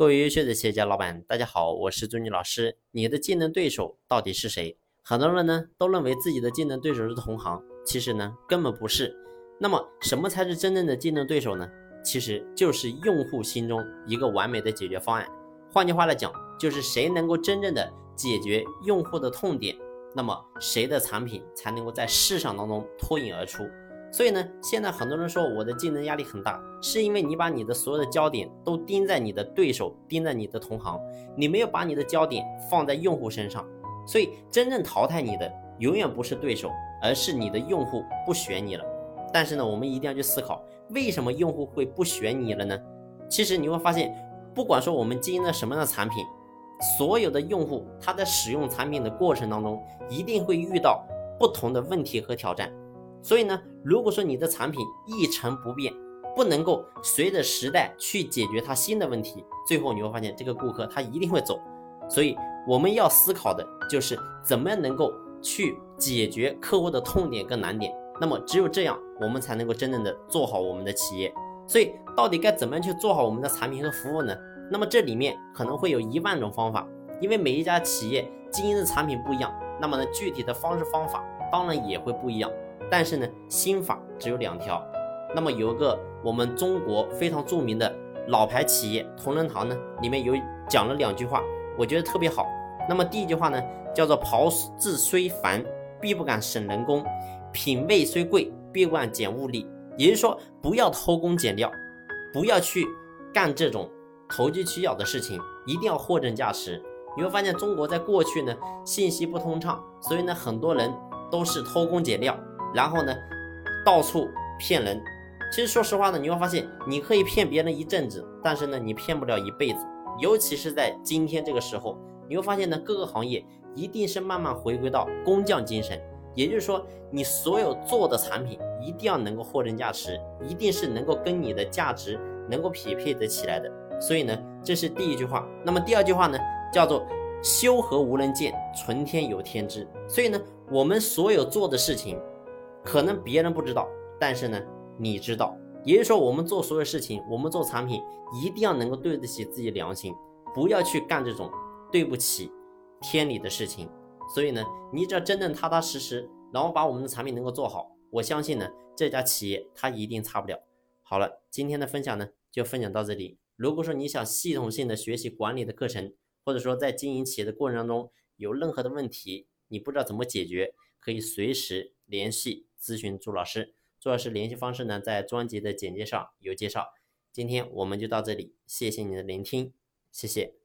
各位优秀的企业家老板，大家好，我是朱妮老师。你的竞争对手到底是谁？很多人呢都认为自己的竞争对手是同行，其实呢根本不是。那么什么才是真正的竞争对手呢？其实就是用户心中一个完美的解决方案。换句话来讲，就是谁能够真正的解决用户的痛点，那么谁的产品才能够在市场当中脱颖而出。所以呢，现在很多人说我的竞争压力很大，是因为你把你的所有的焦点都盯在你的对手，盯在你的同行，你没有把你的焦点放在用户身上。所以真正淘汰你的永远不是对手，而是你的用户不选你了。但是呢，我们一定要去思考，为什么用户会不选你了呢？其实你会发现，不管说我们经营的什么样的产品，所有的用户他在使用产品的过程当中，一定会遇到不同的问题和挑战。所以呢，如果说你的产品一成不变，不能够随着时代去解决它新的问题，最后你会发现这个顾客他一定会走。所以我们要思考的就是怎么样能够去解决客户的痛点跟难点。那么只有这样，我们才能够真正的做好我们的企业。所以到底该怎么样去做好我们的产品和服务呢？那么这里面可能会有一万种方法，因为每一家企业经营的产品不一样，那么呢具体的方式方法当然也会不一样。但是呢，心法只有两条。那么有个我们中国非常著名的老牌企业同仁堂呢，里面有讲了两句话，我觉得特别好。那么第一句话呢，叫做“炮制虽繁，必不敢省人工；品味虽贵，必不敢减物力。”也就是说，不要偷工减料，不要去干这种投机取巧的事情，一定要货真价实。你会发现，中国在过去呢，信息不通畅，所以呢，很多人都是偷工减料。然后呢，到处骗人。其实说实话呢，你会发现，你可以骗别人一阵子，但是呢，你骗不了一辈子。尤其是在今天这个时候，你会发现呢，各个行业一定是慢慢回归到工匠精神。也就是说，你所有做的产品一定要能够货真价实，一定是能够跟你的价值能够匹配得起来的。所以呢，这是第一句话。那么第二句话呢，叫做“修何无人见，存天有天知”。所以呢，我们所有做的事情。可能别人不知道，但是呢，你知道。也就是说，我们做所有事情，我们做产品，一定要能够对得起自己良心，不要去干这种对不起天理的事情。所以呢，你只要真正踏踏实实，然后把我们的产品能够做好，我相信呢，这家企业它一定差不了。好了，今天的分享呢，就分享到这里。如果说你想系统性的学习管理的课程，或者说在经营企业的过程当中有任何的问题，你不知道怎么解决，可以随时联系。咨询朱老师，朱老师联系方式呢，在专辑的简介上有介绍。今天我们就到这里，谢谢你的聆听，谢谢。